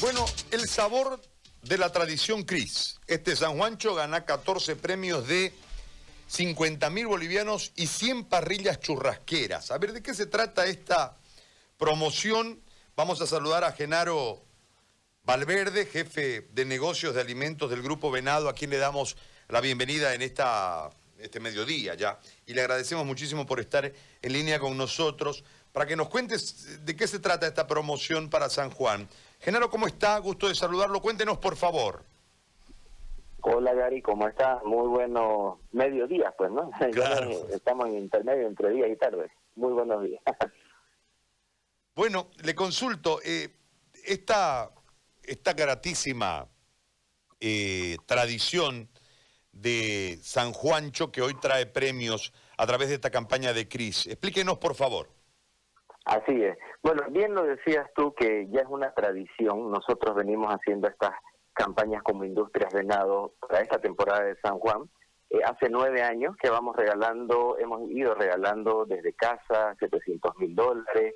Bueno, el sabor de la tradición Cris. Este San Juancho gana 14 premios de 50 mil bolivianos y 100 parrillas churrasqueras. A ver, ¿de qué se trata esta promoción? Vamos a saludar a Genaro Valverde, jefe de negocios de alimentos del Grupo Venado, a quien le damos la bienvenida en esta, este mediodía ya. Y le agradecemos muchísimo por estar en línea con nosotros para que nos cuentes de qué se trata esta promoción para San Juan. Genaro, ¿cómo está? Gusto de saludarlo. Cuéntenos, por favor. Hola, Gary, ¿cómo está? Muy bueno mediodía, pues, ¿no? Claro. Estamos en intermedio entre día y tarde. Muy buenos días. bueno, le consulto, eh, esta, esta gratísima eh, tradición de San Juancho que hoy trae premios a través de esta campaña de Cris. Explíquenos, por favor. Así es. Bueno, bien lo decías tú que ya es una tradición. Nosotros venimos haciendo estas campañas como Industrias Venado para esta temporada de San Juan. Eh, hace nueve años que vamos regalando, hemos ido regalando desde casa 700 mil dólares,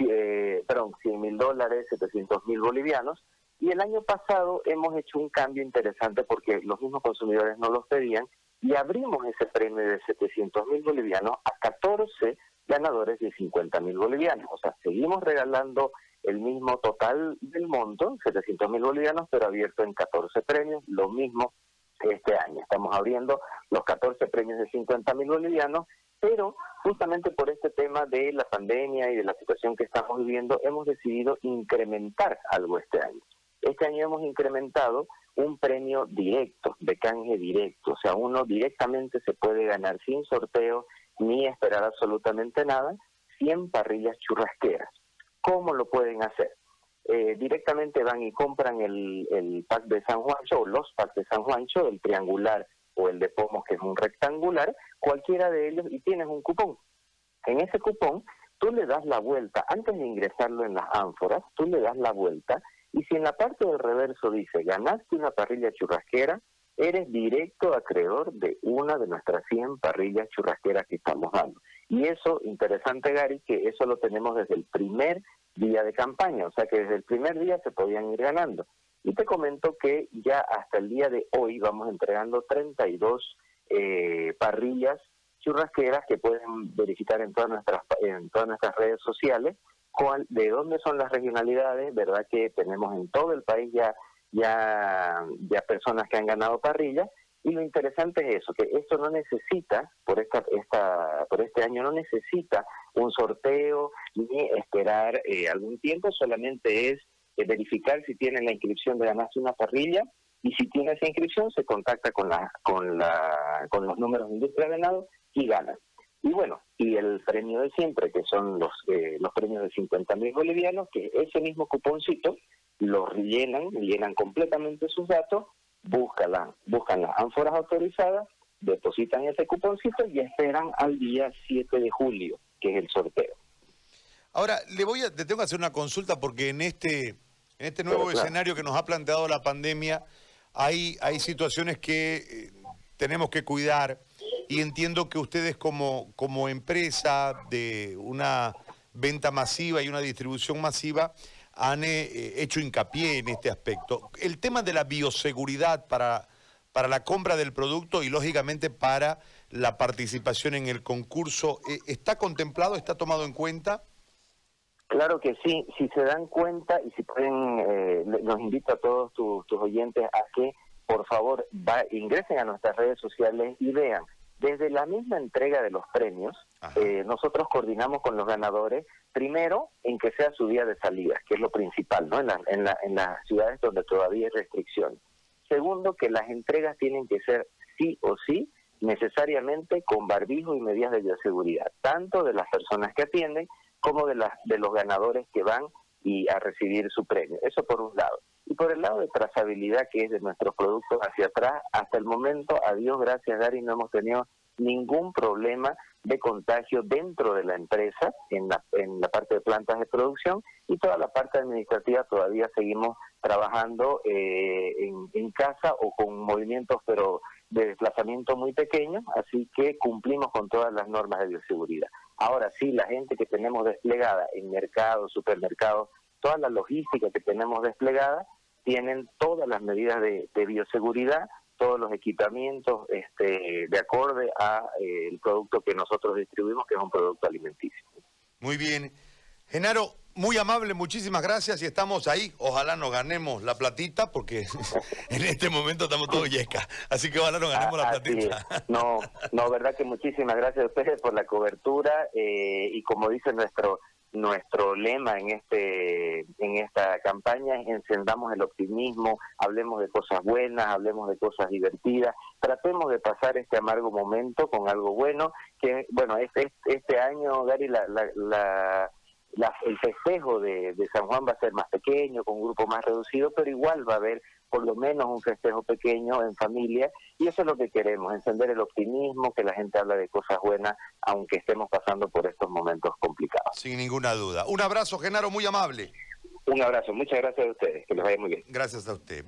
eh, perdón, 100 mil dólares, 700 mil bolivianos. Y el año pasado hemos hecho un cambio interesante porque los mismos consumidores no los pedían y abrimos ese premio de 700 mil bolivianos a 14 ganadores de 50 mil bolivianos. O sea, seguimos regalando el mismo total del monto, 700 mil bolivianos, pero abierto en 14 premios, lo mismo este año. Estamos abriendo los 14 premios de 50 mil bolivianos, pero justamente por este tema de la pandemia y de la situación que estamos viviendo, hemos decidido incrementar algo este año. Este año hemos incrementado un premio directo, de canje directo, o sea, uno directamente se puede ganar sin sorteo ni esperar absolutamente nada, 100 parrillas churrasqueras. ¿Cómo lo pueden hacer? Eh, directamente van y compran el, el pack de San Juancho o los packs de San Juancho, el triangular o el de pomos que es un rectangular, cualquiera de ellos y tienes un cupón. En ese cupón tú le das la vuelta, antes de ingresarlo en las ánforas, tú le das la vuelta y si en la parte del reverso dice ganaste una parrilla churrasquera, eres directo acreedor de una de nuestras 100 parrillas churrasqueras que estamos dando. Y eso, interesante Gary, que eso lo tenemos desde el primer día de campaña, o sea que desde el primer día se podían ir ganando. Y te comento que ya hasta el día de hoy vamos entregando 32 eh, parrillas churrasqueras que pueden verificar en todas nuestras en todas nuestras redes sociales cuál de dónde son las regionalidades, verdad que tenemos en todo el país ya ya, ya personas que han ganado parrilla. Y lo interesante es eso, que esto no necesita, por esta, esta, por este año no necesita un sorteo ni esperar eh, algún tiempo, solamente es eh, verificar si tienen la inscripción de ganarse una parrilla y si tiene esa inscripción se contacta con la, con la, con los números de industria de ganado y gana. Y bueno, y el premio de siempre, que son los, eh, los premios de 50 mil bolivianos, que ese mismo cuponcito lo rellenan, llenan completamente sus datos, buscan, la, buscan las ánforas autorizadas, depositan ese cuponcito y esperan al día 7 de julio, que es el sorteo. Ahora, le voy a, te tengo que hacer una consulta porque en este, en este nuevo escenario que nos ha planteado la pandemia, hay, hay situaciones que eh, tenemos que cuidar y entiendo que ustedes como, como empresa de una venta masiva y una distribución masiva han eh, hecho hincapié en este aspecto. El tema de la bioseguridad para, para la compra del producto y lógicamente para la participación en el concurso, eh, ¿está contemplado, está tomado en cuenta? Claro que sí, si se dan cuenta y si pueden, eh, los invito a todos tus, oyentes a que por favor va, ingresen a nuestras redes sociales y vean, desde la misma entrega de los premios, nosotros coordinamos con los ganadores Primero, en que sea su día de salida, que es lo principal, ¿no? En, en, la, en las ciudades donde todavía hay restricciones. Segundo, que las entregas tienen que ser sí o sí, necesariamente con barbijo y medidas de bioseguridad, tanto de las personas que atienden como de, las, de los ganadores que van y a recibir su premio. Eso por un lado. Y por el lado de trazabilidad, que es de nuestros productos hacia atrás, hasta el momento, a Dios gracias, Gary, no hemos tenido ningún problema de contagio dentro de la empresa, en la, en la parte de plantas de producción, y toda la parte administrativa todavía seguimos trabajando eh, en, casa o con movimientos pero de desplazamiento muy pequeños, así que cumplimos con todas las normas de bioseguridad. Ahora sí, la gente que tenemos desplegada en mercados, supermercados, toda la logística que tenemos desplegada, tienen todas las medidas de, bioseguridad, todos los equipamientos este, de acorde a eh, el producto que nosotros distribuimos, que es un producto alimenticio. Muy bien. Genaro, muy amable, muchísimas gracias y estamos ahí. Ojalá nos ganemos la platita porque en este momento estamos todos yesca. Así que ojalá nos ganemos la platita. No, no, verdad que muchísimas gracias a ustedes por la cobertura eh, y como dice nuestro nuestro lema en este en esta campaña es encendamos el optimismo, hablemos de cosas buenas, hablemos de cosas divertidas, tratemos de pasar este amargo momento con algo bueno, que bueno, este, este año, Gary, la, la el festejo de, San Juan va a ser más pequeño, con un grupo más reducido, pero igual va a haber por lo menos un festejo pequeño en familia y eso es lo que queremos, encender el optimismo, que la gente habla de cosas buenas, aunque estemos pasando por estos momentos complicados. Sin ninguna duda. Un abrazo, Genaro, muy amable. Un abrazo, muchas gracias a ustedes, que les vaya muy bien. Gracias a usted.